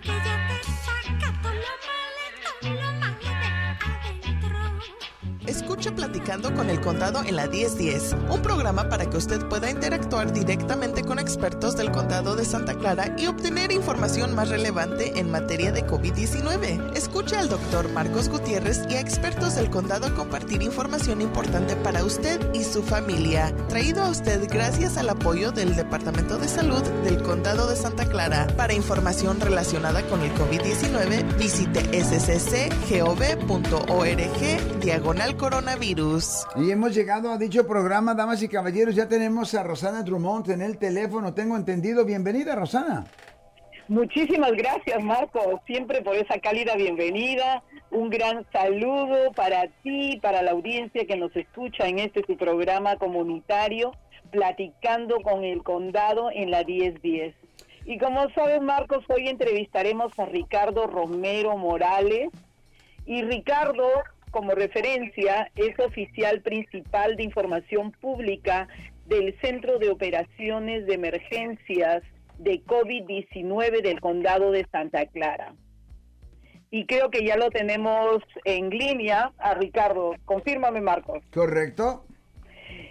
que Escucha Platicando con el Condado en la 1010, un programa para que usted pueda interactuar directamente con expertos del Condado de Santa Clara y obtener información más relevante en materia de COVID-19. Escucha al doctor Marcos Gutiérrez y a expertos del Condado compartir información importante para usted y su familia. Traído a usted gracias al apoyo del Departamento de Salud del Condado de Santa Clara. Para información relacionada con el COVID-19, visite sccgov.org diagonal coronavirus. Y hemos llegado a dicho programa, damas y caballeros. Ya tenemos a Rosana Drummond en el teléfono, tengo entendido. Bienvenida, Rosana. Muchísimas gracias, Marco, siempre por esa cálida bienvenida. Un gran saludo para ti, para la audiencia que nos escucha en este su programa comunitario, platicando con el condado en la 1010. Y como sabes, Marcos, hoy entrevistaremos a Ricardo Romero Morales. Y Ricardo, como referencia, es oficial principal de información pública del Centro de Operaciones de Emergencias de COVID-19 del condado de Santa Clara. Y creo que ya lo tenemos en línea a Ricardo. Confírmame, Marcos. ¿Correcto?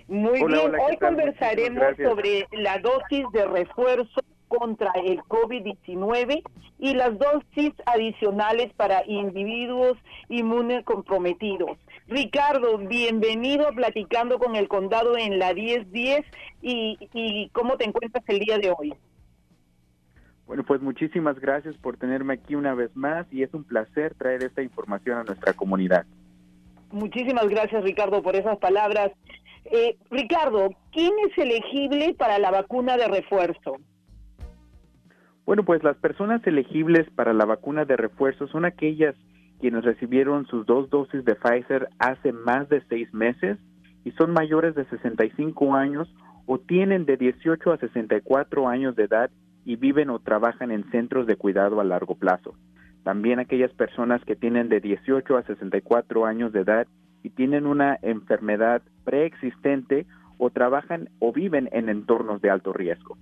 Muy Hola, bien, hola, ¿qué hoy conversaremos sobre la dosis de refuerzo contra el COVID-19 y las dosis adicionales para individuos inmunocomprometidos. Ricardo, bienvenido a Platicando con el Condado en la 1010 y, y cómo te encuentras el día de hoy. Bueno, pues muchísimas gracias por tenerme aquí una vez más y es un placer traer esta información a nuestra comunidad. Muchísimas gracias, Ricardo, por esas palabras. Eh, Ricardo, ¿quién es elegible para la vacuna de refuerzo? Bueno, pues las personas elegibles para la vacuna de refuerzo son aquellas quienes recibieron sus dos dosis de Pfizer hace más de seis meses y son mayores de 65 años o tienen de 18 a 64 años de edad y viven o trabajan en centros de cuidado a largo plazo. También aquellas personas que tienen de 18 a 64 años de edad y tienen una enfermedad preexistente o trabajan o viven en entornos de alto riesgo.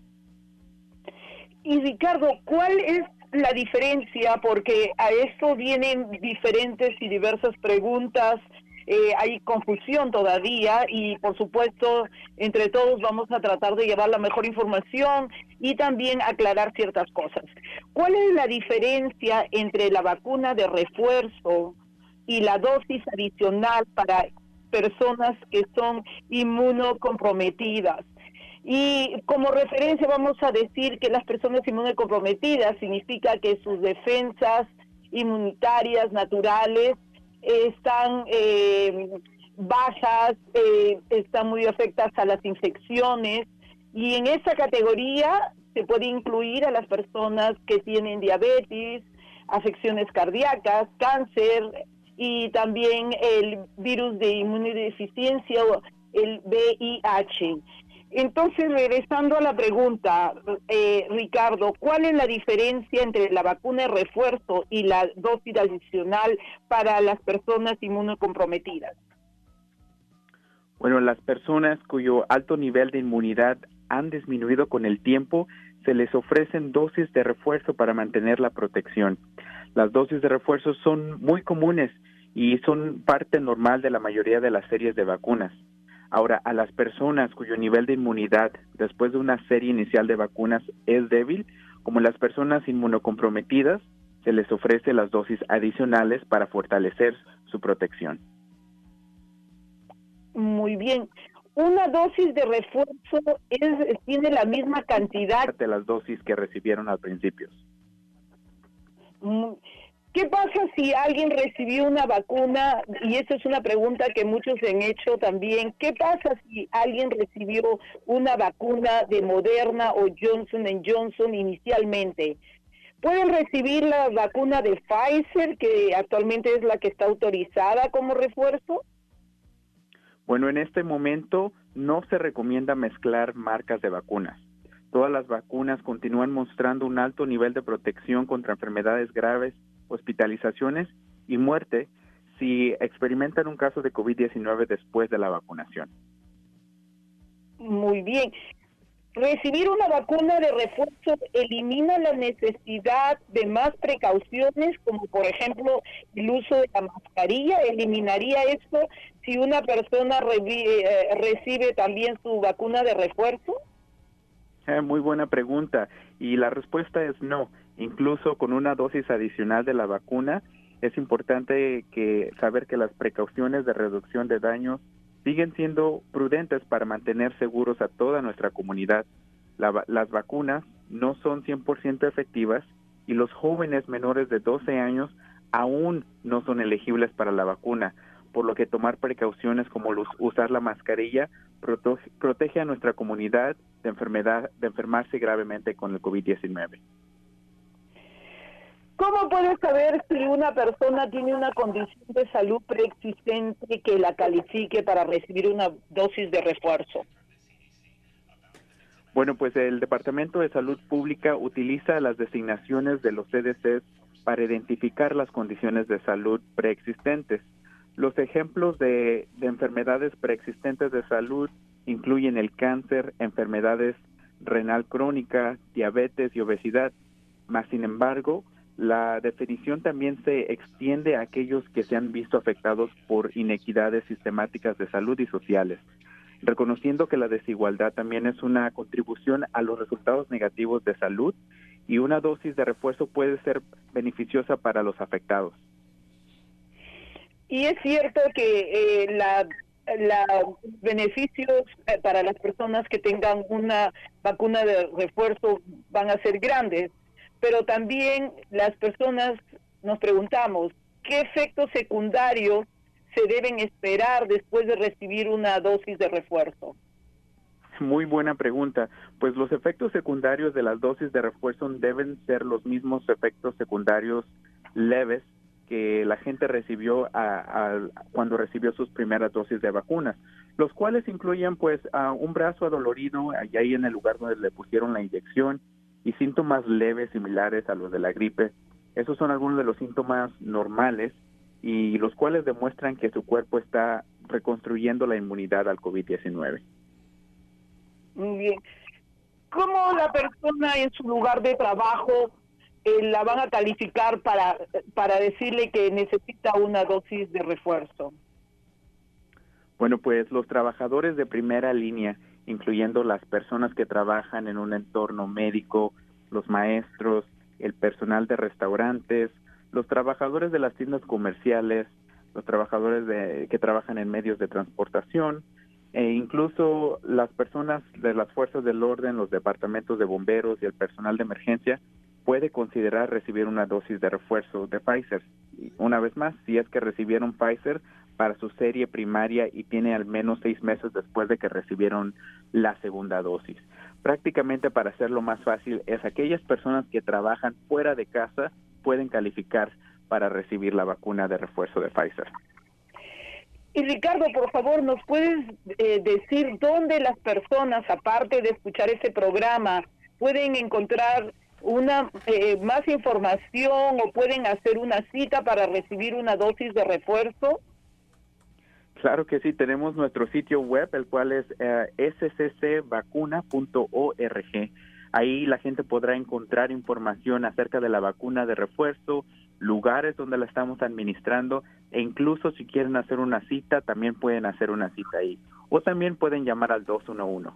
Y Ricardo, ¿cuál es la diferencia? Porque a esto vienen diferentes y diversas preguntas. eh, hay confusión todavía y por supuesto entre todos vamos a tratar de llevar la mejor información y también aclarar ciertas cosas. ¿Cuál es la diferencia entre la vacuna de refuerzo y la dosis adicional para personas que son inmunocomprometidas? Y como referencia vamos a decir que las personas inmunocomprometidas significa que sus defensas inmunitarias naturales están eh, bajas, eh, están muy afectadas a las infecciones y en esa categoría se puede incluir a las personas que tienen diabetes, afecciones cardíacas, cáncer y también el virus de inmunodeficiencia o el VIH. Entonces, regresando a la pregunta, eh, Ricardo, ¿cuál es la diferencia entre la vacuna de refuerzo y la dosis adicional para las personas inmunocomprometidas? Bueno, las personas cuyo alto nivel de inmunidad han disminuido con el tiempo, se les ofrecen dosis de refuerzo para mantener la protección. Las dosis de refuerzo son muy comunes y son parte normal de la mayoría de las series de vacunas. Ahora, a las personas cuyo nivel de inmunidad después de una serie inicial de vacunas es débil, como las personas inmunocomprometidas, se les ofrece las dosis adicionales para fortalecer su protección. Muy bien. ¿Una dosis de refuerzo es, tiene la misma cantidad? De las dosis que recibieron al principio. Mm, ¿Qué pasa si alguien recibió una vacuna? Y esa es una pregunta que muchos han hecho también. ¿Qué pasa si alguien recibió una vacuna de Moderna o Johnson Johnson inicialmente? ¿Pueden recibir la vacuna de Pfizer, que actualmente es la que está autorizada como refuerzo? Bueno, en este momento no se recomienda mezclar marcas de vacunas. Todas las vacunas continúan mostrando un alto nivel de protección contra enfermedades graves, hospitalizaciones y muerte si experimentan un caso de COVID-19 después de la vacunación. Muy bien. recibir una vacuna de refuerzo elimina la necesidad de más precauciones, como por ejemplo el uso de la mascarilla. ¿Eliminaría esto si una persona eh, recibe también su vacuna de refuerzo? Eh, muy buena pregunta y la respuesta es no. Incluso con una dosis adicional de la vacuna, es importante que saber que las precauciones de reducción de daños siguen siendo prudentes para mantener seguros a toda nuestra comunidad. las vacunas no son 100% efectivas y los jóvenes menores de 12 años aún no son elegibles para la vacuna, por lo que tomar precauciones como usar la mascarilla protege, protege a nuestra comunidad de enfermedad de enfermarse gravemente con el COVID-19. ¿Cómo puedes saber si una persona tiene una condición de salud preexistente que la califique para recibir una dosis de refuerzo? Bueno, pues el Departamento de Salud Pública utiliza las designaciones de los CDCs para identificar las condiciones de salud preexistentes. Los ejemplos de, de enfermedades preexistentes de salud incluyen el cáncer, enfermedades renal crónica, diabetes y obesidad. Más sin embargo, la definición también se extiende a aquellos que se han visto afectados por inequidades sistemáticas de salud y sociales, reconociendo que la desigualdad también es una contribución a los resultados negativos de salud y una dosis de refuerzo puede ser beneficiosa para los afectados. Y es cierto que eh, la los beneficios eh, para las personas que tengan una vacuna de refuerzo van a ser grandes pero también las personas nos preguntamos qué efectos secundarios se deben esperar después de recibir una dosis de refuerzo. Muy buena pregunta. Pues los efectos secundarios de las dosis de refuerzo deben ser los mismos efectos secundarios leves que la gente recibió cuando recibió sus primeras dosis de vacunas, los cuales incluyen pues a un brazo adolorido ahí en el lugar donde le pusieron la inyección, y síntomas leves similares a los de la gripe. Esos son algunos de los síntomas normales y los cuales demuestran que su cuerpo está reconstruyendo la inmunidad al COVID-19. Muy bien. ¿Cómo la persona en su lugar de trabajo eh, la van a calificar para, para decirle que necesita una dosis de refuerzo? Bueno, pues los trabajadores de primera línea incluyendo las personas que trabajan en un entorno médico, los maestros, el personal de restaurantes, los trabajadores de las tiendas comerciales, los trabajadores de, que trabajan en medios de transportación e incluso las personas de las fuerzas del orden, los departamentos de bomberos y el personal de emergencia puede considerar recibir una dosis de refuerzo de Pfizer. una vez más, si es que recibieron Pfizer, para su serie primaria y tiene al menos seis meses después de que recibieron la segunda dosis. Prácticamente para hacerlo más fácil es aquellas personas que trabajan fuera de casa pueden calificar para recibir la vacuna de refuerzo de Pfizer. Y Ricardo, por favor, ¿nos puedes eh, decir dónde las personas, aparte de escuchar ese programa, pueden encontrar una eh, más información o pueden hacer una cita para recibir una dosis de refuerzo? Claro que sí, tenemos nuestro sitio web, el cual es eh, sccvacuna.org. Ahí la gente podrá encontrar información acerca de la vacuna de refuerzo, lugares donde la estamos administrando e incluso si quieren hacer una cita, también pueden hacer una cita ahí. O también pueden llamar al 211.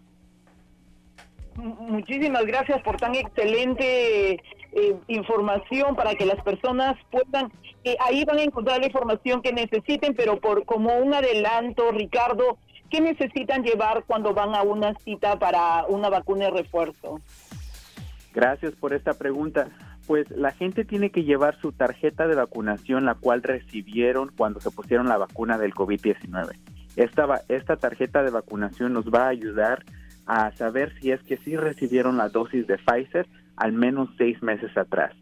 Muchísimas gracias por tan excelente eh, información para que las personas puedan, eh, ahí van a encontrar la información que necesiten, pero por como un adelanto, Ricardo, ¿qué necesitan llevar cuando van a una cita para una vacuna de refuerzo? Gracias por esta pregunta. Pues la gente tiene que llevar su tarjeta de vacunación, la cual recibieron cuando se pusieron la vacuna del COVID-19. Esta, esta tarjeta de vacunación nos va a ayudar a saber si es que sí recibieron la dosis de Pfizer al menos seis meses atrás.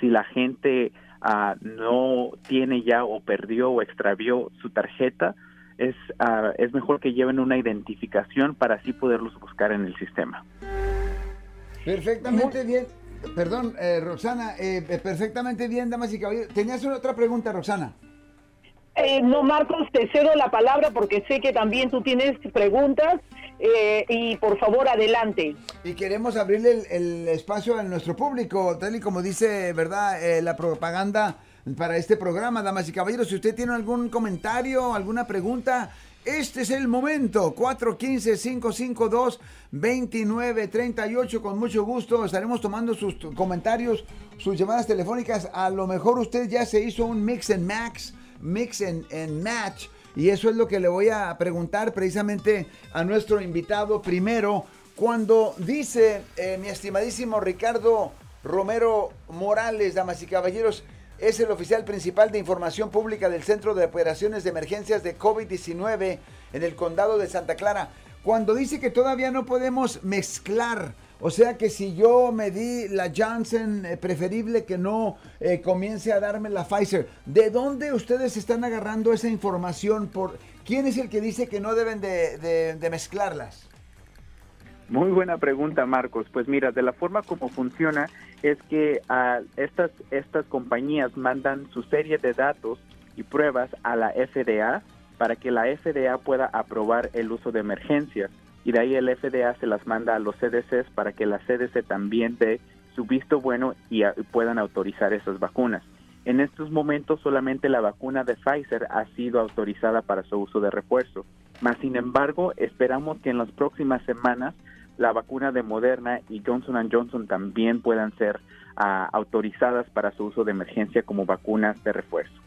Si la gente ah, no tiene ya o perdió o extravió su tarjeta, es, ah, es mejor que lleven una identificación para así poderlos buscar en el sistema. Perfectamente bien. Perdón, eh, Roxana, eh, perfectamente bien, damas y caballeros. ¿Tenías una otra pregunta, Roxana? Eh, no, Marcos, te cedo la palabra porque sé que también tú tienes preguntas eh, y por favor adelante. Y queremos abrirle el, espacio a nuestro público, tal y como dice, ¿verdad? Eh, la propaganda para este programa, damas y caballeros. Si usted tiene algún comentario, alguna pregunta, este es el momento. 415-552-2938. Con mucho gusto estaremos tomando sus comentarios, sus llamadas telefónicas. A lo mejor usted ya se hizo un mix and max, mix and match. Y eso es lo que le voy a preguntar precisamente a nuestro invitado primero. Cuando dice eh, mi estimadísimo Ricardo Romero Morales, damas y caballeros, es el oficial principal de información pública del Centro de Operaciones de Emergencias de COVID-19 en el condado de Santa Clara. Cuando dice que todavía no podemos mezclar, o sea que si yo me di la Johnson, eh, preferible que no eh, comience a darme la Pfizer. ¿De dónde ustedes están agarrando esa información? Por, ¿Quién es el que dice que no deben de, de- de mezclarlas? Muy buena pregunta, Marcos. Pues mira, de la forma como funciona es que ah, estas, estas compañías mandan su serie de datos y pruebas a la FDA para que la FDA pueda aprobar el uso de emergencias. Y de ahí el FDA se las manda a los CDCs para que la CDC también dé su visto bueno y puedan autorizar esas vacunas. En estos momentos solamente la vacuna de Pfizer ha sido autorizada para su uso de refuerzo. Mas, sin embargo, esperamos que en las próximas semanas la vacuna de Moderna y Johnson Johnson también puedan ser ah, autorizadas para su uso de emergencia como vacunas de refuerzo.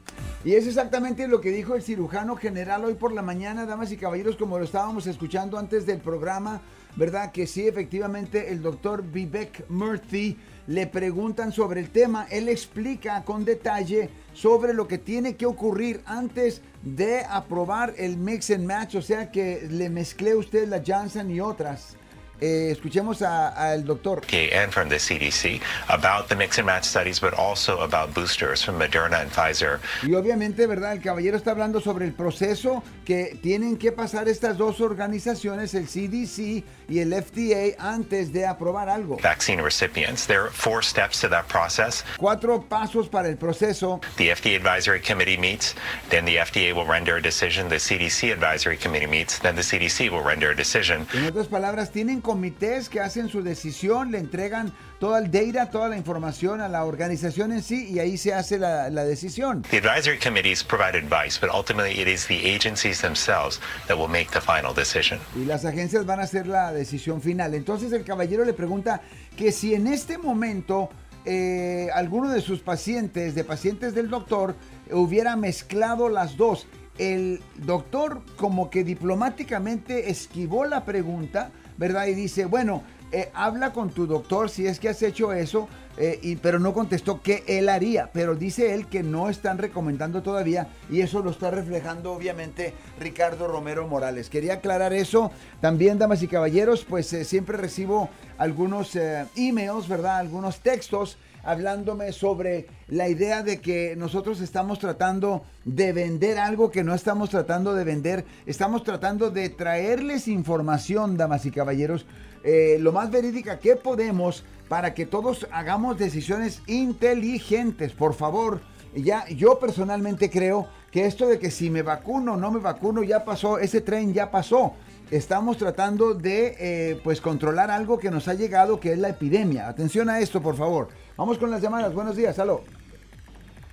Y es exactamente lo que dijo el cirujano general hoy por la mañana, damas y caballeros, como lo estábamos escuchando antes del programa, ¿verdad? Que sí, efectivamente, el doctor Vivek Murthy le preguntan sobre el tema, él explica con detalle sobre lo que tiene que ocurrir antes de aprobar el mix and match, o sea que le mezclé usted la Johnson y otras. Eh, escuchemos al doctor. And from the CDC about the mix and match studies, but also about boosters from Moderna and Pfizer. Y obviamente, ¿verdad? El caballero está hablando sobre el proceso que tienen que pasar estas dos organizaciones, el CDC y el FDA, antes de aprobar algo. Vaccine recipients. There are four steps to that process. Cuatro pasos para el proceso. The FDA advisory committee meets, then the FDA will render a decision. The CDC advisory committee meets, then the CDC will render a decision. En otras palabras, tienen comités que hacen su decisión, le entregan todo el data, toda la información a la organización en sí y ahí se hace la, la decisión. The advisory committees provide advice, but ultimately it is the agencies themselves that will make the final decision. Y las agencias van a hacer la decisión final. Entonces el caballero le pregunta que si en este momento eh, alguno de sus pacientes, de pacientes del doctor, hubiera mezclado las dos. El doctor como que diplomáticamente esquivó la pregunta, ¿verdad? Y dice, bueno, eh, habla con tu doctor si es que has hecho eso, eh, y, pero no contestó qué él haría. Pero dice él que no están recomendando todavía y eso lo está reflejando obviamente Ricardo Romero Morales. Quería aclarar eso. También, damas y caballeros, pues eh, siempre recibo algunos emails, ¿verdad? Algunos textos hablándome sobre la idea de que nosotros estamos tratando de vender algo que no estamos tratando de vender. Estamos tratando de traerles información, damas y caballeros, eh, lo más verídica que podemos para que todos hagamos decisiones inteligentes. Por favor, ya yo personalmente creo que esto de que si me vacuno o no me vacuno ya pasó, ese tren ya pasó. Estamos tratando de eh, pues controlar algo que nos ha llegado, que es la epidemia. Atención a esto, por favor. Vamos con las llamadas. Buenos días, aló.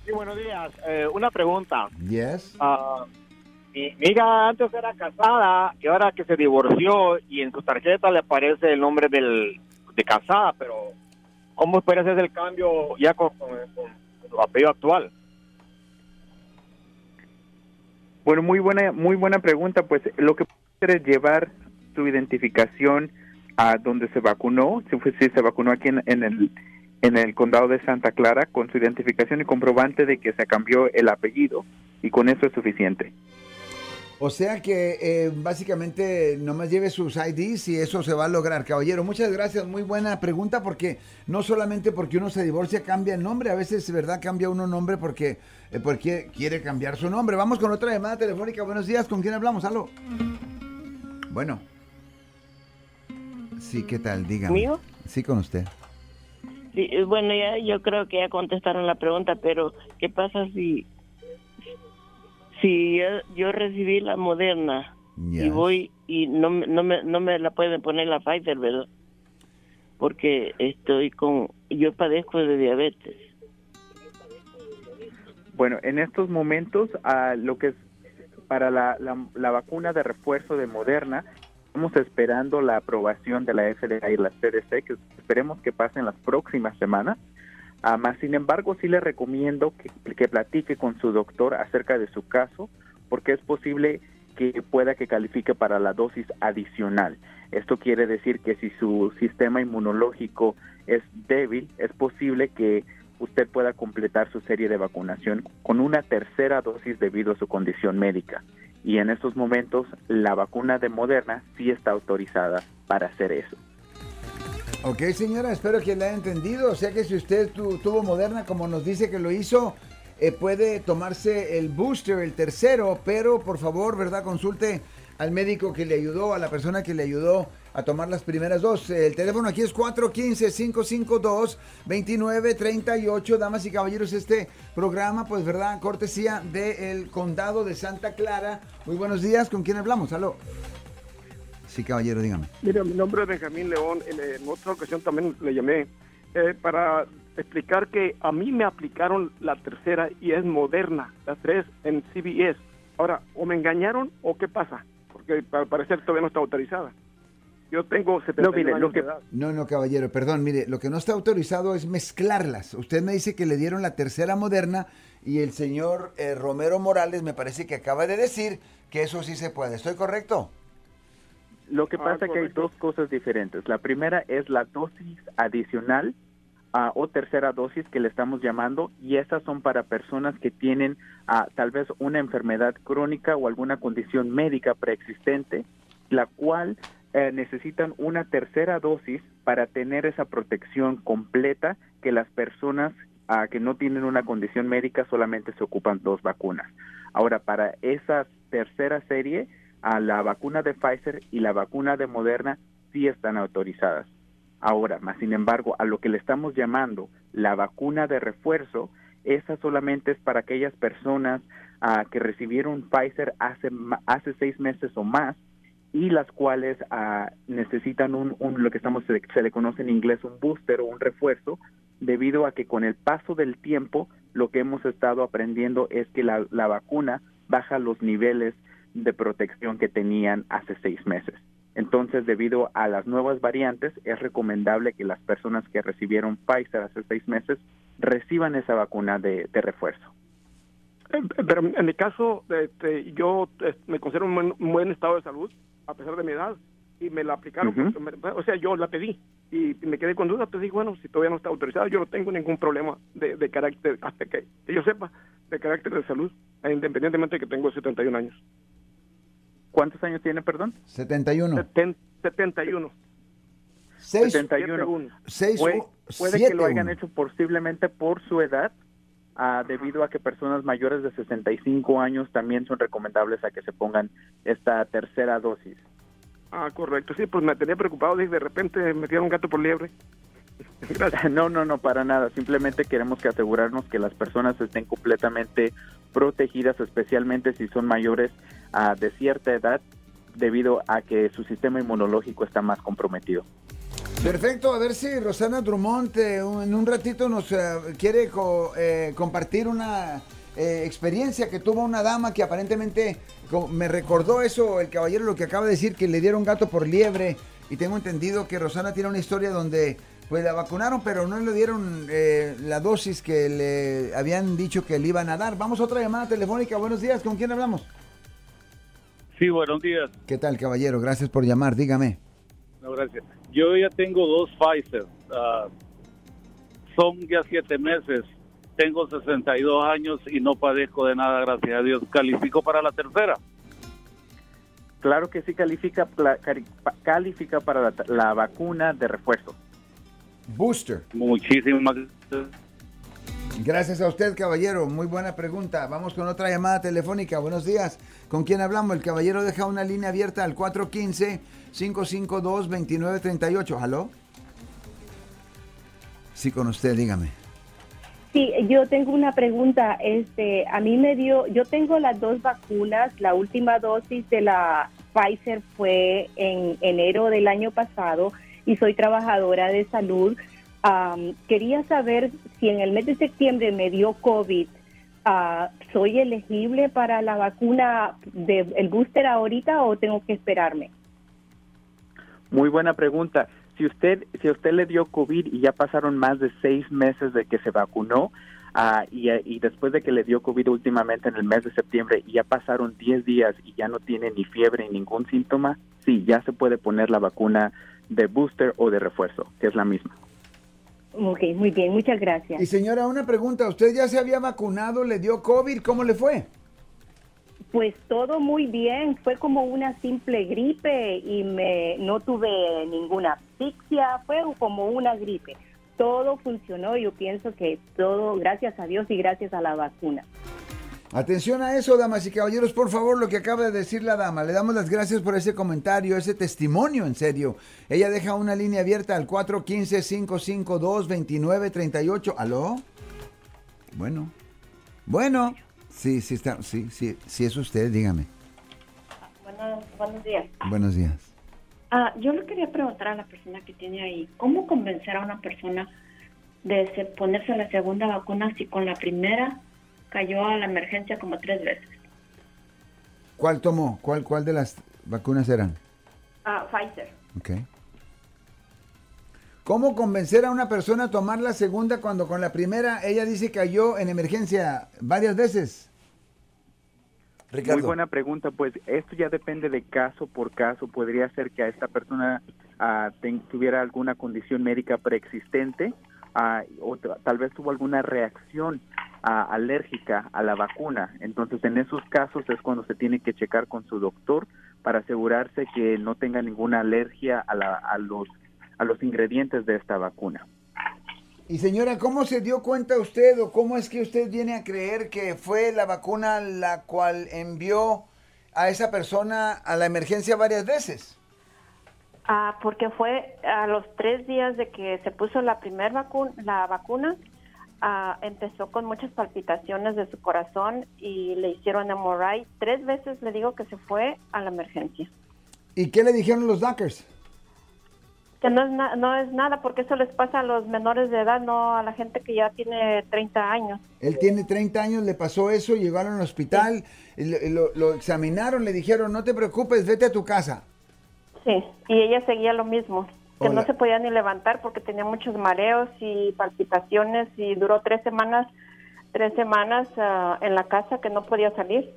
Sí, buenos días. Eh, una pregunta. Yes. Ah, mi, mi hija antes era casada y ahora que se divorció y en su tarjeta le aparece el nombre del, de casada, pero ¿cómo puede hacer el cambio ya con, con- con su apellido actual? Bueno, muy buena, muy buena pregunta. Pues lo que puede hacer es llevar su identificación a donde se vacunó, si, si se vacunó aquí en, en el en el condado de Santa Clara con su identificación y comprobante de que se cambió el apellido y con eso es suficiente. O sea que eh, básicamente nomás lleve sus IDs y eso se va a lograr, caballero. Muchas gracias, muy buena pregunta porque no solamente porque uno se divorcia cambia el nombre, a veces, ¿verdad? Cambia uno nombre porque, eh, porque quiere cambiar su nombre. Vamos con otra llamada telefónica. Buenos días, ¿con quién hablamos? Aló. Bueno. Sí, ¿qué tal? Dígame. ¿Mío? Sí, con usted. Sí, eh, bueno, ya yo creo que ya contestaron la pregunta, pero ¿qué pasa si si yo, yo recibí la moderna y voy y no, me- no, me, no me la pueden poner la Pfizer, ¿verdad? Porque estoy con, yo padezco de diabetes. Bueno, en estos momentos, ah, lo que es para la, la, vacuna de refuerzo de Moderna, estamos esperando la aprobación de la FDA y la CDC, que esperemos que pase en las próximas semanas. Ah, más sin embargo, sí le recomiendo que, que platique con su doctor acerca de su caso, porque es posible que pueda que califique para la dosis adicional. Esto quiere decir que si su sistema inmunológico es débil, es posible que usted pueda completar su serie de vacunación con una tercera dosis debido a su condición médica. Y en estos momentos la vacuna de Moderna sí está autorizada para hacer eso. Ok, señora, espero que la haya entendido. O sea que si usted tu- tuvo Moderna, como nos dice que lo hizo, eh, puede tomarse el booster, el tercero, pero por favor, ¿verdad? Consulte al médico que le ayudó, a la persona que le ayudó a tomar las primeras dos. El teléfono aquí es 415-552-2938. Damas y caballeros, este programa, pues, ¿verdad? Cortesía del Condado de Santa Clara. Muy buenos días, ¿con quién hablamos? Aló. Sí, caballero, dígame. Mira, mi nombre es Benjamín León. En, otra ocasión también le llamé eh, para explicar que a mí me aplicaron la tercera y es moderna, la tres en CBS. Ahora, o me engañaron o qué pasa, porque al parecer todavía no está autorizada. Yo tengo 71 mire, lo años que- de edad. No, no, caballero, perdón, mire, lo que no está autorizado es mezclarlas. Usted me dice que le dieron la tercera moderna y el señor eh, Romero Morales me parece que acaba de decir que eso sí se puede. ¿Estoy correcto? Lo que Ah, pasa es que hay dos cosas diferentes. La primera es la dosis adicional ah, o tercera dosis que le estamos llamando y esas son para personas que tienen ah, tal vez una enfermedad crónica o alguna condición médica preexistente, la cual eh, necesitan una tercera dosis para tener esa protección completa que las personas ah, que no tienen una condición médica solamente se ocupan dos vacunas. Ahora, para esa tercera serie, a la vacuna de Pfizer y la vacuna de Moderna sí están autorizadas. Ahora, más sin embargo, a lo que le estamos llamando la vacuna de refuerzo, esa solamente es para aquellas personas ah, que recibieron Pfizer hace, hace seis meses o más y las cuales ah, necesitan un, un- lo que estamos se, le conoce en inglés un booster o un refuerzo debido a que con el paso del tiempo lo que hemos estado aprendiendo es que la, la vacuna baja los niveles de protección que tenían hace seis meses. Entonces, debido a las nuevas variantes, es recomendable que las personas que recibieron Pfizer hace seis meses reciban esa vacuna de, refuerzo. Eh, Pero en mi caso, este, yo eh, me considero buen, un buen estado de salud, a pesar de mi edad, y me la aplicaron, me- o sea, yo la pedí, y me quedé con dudas, pues dije, bueno, si todavía no está autorizada, yo no tengo ningún problema de, de carácter, hasta que, que yo sepa, de carácter de salud, eh, independientemente de que tengo 71 años. ¿Cuántos años tiene, perdón? 71. Seten- 71. 6, 71. Siete uno. 6, Puede, puede que lo hayan hecho posiblemente por su edad, ah, debido a que personas mayores de 65 años también son recomendables a que se pongan esta tercera dosis. Ah, correcto, sí, pues me tenía preocupado, dije, de repente me un gato por liebre. Gracias. No, no, no, para nada. Simplemente queremos que asegurarnos que las personas estén completamente protegidas, especialmente si son mayores ah, de cierta edad, debido a que su sistema inmunológico está más comprometido. Perfecto, a ver si Rosana Drummond eh, un- en un ratito nos eh, quiere co- eh, compartir una experiencia que tuvo una dama que aparentemente co- me recordó eso, el caballero lo que acaba de decir, que le dieron gato por liebre y tengo entendido que Rosana tiene una historia donde pues la vacunaron pero no le dieron la dosis que le habían dicho que le iban a dar. Vamos a otra llamada telefónica, buenos días, ¿con quién hablamos? Sí, buenos días. ¿Qué tal caballero? Gracias por llamar, dígame. No, gracias. Yo ya tengo dos Pfizer. ah, son ya siete meses. Tengo 62 años y no padezco de nada, gracias a Dios. Califico para la tercera. Claro que sí califica, califica para la, la vacuna de refuerzo. Booster. Muchísimas Gracias a usted, caballero. Muy buena pregunta. Vamos con otra llamada telefónica. Buenos días. ¿Con quién hablamos? El caballero deja una línea abierta al 415-552-2938. ¿Aló? Sí, con usted, dígame. Sí, yo tengo una pregunta. Este, a mí me dio, yo tengo las dos vacunas, la última dosis de la Pfizer fue en enero del año pasado y soy trabajadora de salud. Am, quería saber si en el mes de septiembre me dio COVID, ah, ¿soy elegible para la vacuna del booster ahorita o tengo que esperarme? Muy buena pregunta. Si usted, si usted le dio COVID y ya pasaron más de seis meses de que se vacunó, ah, y, y después de que le dio COVID últimamente en el mes de septiembre y ya pasaron 10 días y ya no tiene ni fiebre ni ningún síntoma, sí, ya se puede poner la vacuna de booster o de refuerzo, que es la misma. Ok, muy bien, muchas gracias. Y señora, una pregunta, ¿usted ya se había vacunado, le dio COVID, cómo le fue? Pues todo muy bien, fue como una simple gripe y me no tuve ninguna asfixia, fue como una gripe. Todo funcionó, yo pienso que todo gracias a Dios y gracias a la vacuna. Atención a eso, damas y caballeros, por favor, lo que acaba de decir la dama. Le damos las gracias por ese comentario, ese testimonio, en serio. Ella deja una línea abierta al 415-552-2938. ¿Aló? Bueno. Bueno. Sí, sí, está, sí, sí, sí es usted, dígame. Buenos, buenos días. Buenos días. Ah, yo le quería preguntar a la persona que tiene ahí, ¿cómo convencer a una persona de se- ponerse la segunda vacuna si con la primera cayó a la emergencia como tres veces? ¿Cuál tomó? ¿Cuál, cuál de las vacunas eran? Ah, Pfizer. Ok. ¿Cómo convencer a una persona a tomar la segunda cuando con la primera ella dice que cayó en emergencia varias veces? Ricardo. Muy buena pregunta, pues esto ya depende de caso por caso. Podría ser que a esta persona ah, ten- tuviera alguna condición médica preexistente ah, o tal vez tuvo alguna reacción alérgica a la vacuna. Entonces, en esos casos es cuando se tiene que checar con su doctor para asegurarse que no tenga ninguna alergia a, la- a los a los ingredientes de esta vacuna. Y señora, ¿cómo se dio cuenta usted o cómo es que usted viene a creer que fue la vacuna la cual envió a esa persona a la emergencia varias veces? Ah, porque fue a los tres días de que se puso la primera vacuna, la vacuna, ah, empezó con muchas palpitaciones de su corazón y le hicieron MRI. Tres veces le digo que se fue a la emergencia. ¿Y qué le dijeron los doctors? Que no es, na- no es nada, porque eso les pasa a los menores de edad, no a la gente que ya tiene 30 años. Él tiene 30 años, le pasó eso, llegaron al hospital, y lo, lo- lo examinaron, le dijeron, no te preocupes, vete a tu casa. Sí, y ella seguía lo mismo, que Hola. no se podía ni levantar porque tenía muchos mareos y palpitaciones y duró tres semanas, tres semanas ah, en la casa que no podía salir.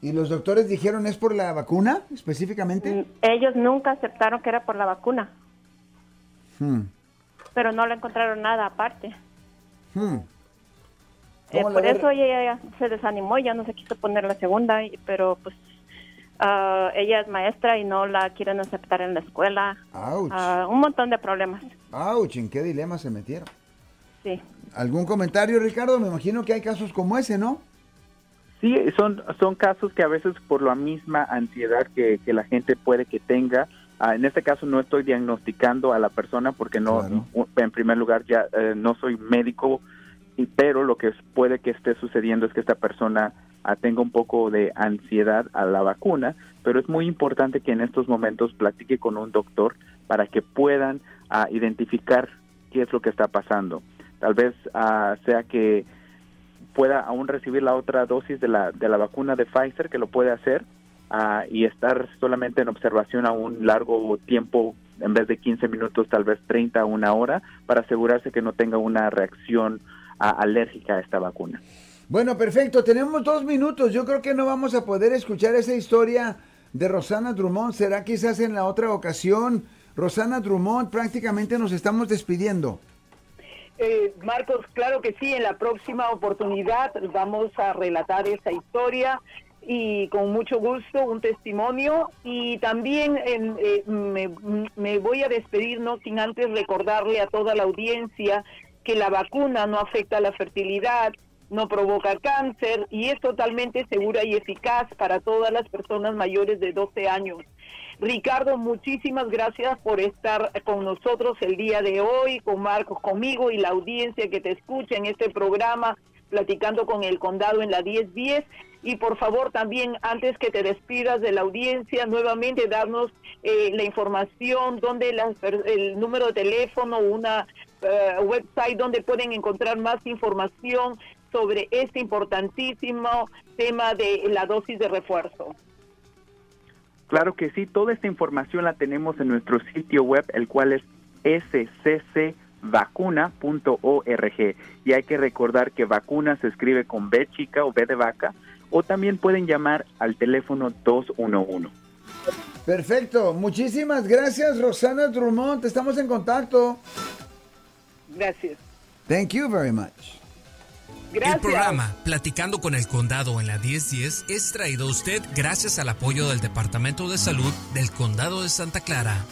¿Y los doctores dijeron es por la vacuna específicamente? Ellos nunca aceptaron que era por la vacuna, Hmm, pero no le encontraron nada aparte. hmm. Eh, ¿Cómo la por eso ella se desanimó, ya no se quiso poner la segunda, pero pues ah, ella es maestra y no la quieren aceptar en la escuela. Ouch. Ah, un montón de problemas, ¿en qué dilema se metieron? sí. ¿Algún comentario, Ricardo? Me imagino que hay casos como ese, ¿no? Sí, son, son casos que a veces por la misma ansiedad que, que la gente puede que tenga, ah, en este caso no estoy diagnosticando a la persona porque no, Claro. en primer lugar ya eh, no soy médico, y, pero lo que puede que esté sucediendo es que esta persona tenga un poco de ansiedad a la vacuna, pero es muy importante que en estos momentos platique con un doctor para que puedan ah, identificar qué es lo que está pasando. Tal vez ah, sea que pueda aún recibir la otra dosis de la, de la vacuna de Pfizer, que lo puede hacer, ah, y estar solamente en observación a un largo tiempo, en vez de 15 minutos, tal vez 30 a una hora, para asegurarse que no tenga una reacción alérgica a esta vacuna. Bueno, perfecto. Tenemos dos minutos. Yo creo que no vamos a poder escuchar esa historia de Rosana Drummond. Será quizás en la otra ocasión. Rosana Drummond, prácticamente nos estamos despidiendo. Eh, Marcos, claro que sí, en la próxima oportunidad vamos a relatar esa historia y con mucho gusto un testimonio y también eh, me, me voy a despedir no sin antes recordarle a toda la audiencia que la vacuna no afecta la fertilidad, no provoca cáncer y es totalmente segura y eficaz para todas las personas mayores de 12 años. Ricardo, muchísimas gracias por estar con nosotros el día de hoy, con Marcos, conmigo y la audiencia que te escucha en este programa, platicando con el condado en la 1010. Y por favor también, antes que te despidas de la audiencia, nuevamente darnos eh, la información, donde las el número de teléfono, una eh, website donde pueden encontrar más información sobre este importantísimo tema de la dosis de refuerzo. Claro que sí, toda esta información la tenemos en nuestro sitio web, el cual es sccvacuna.org. Y hay que recordar que vacuna se escribe con B chica o B de vaca, o también pueden llamar al teléfono 211. Perfecto. Muchísimas gracias, Rosana Drummond. Estamos en contacto. Gracias. Thank you very much. El programa Platicando con el Condado en la 1010 es traído a usted gracias al apoyo del Departamento de Salud del Condado de Santa Clara.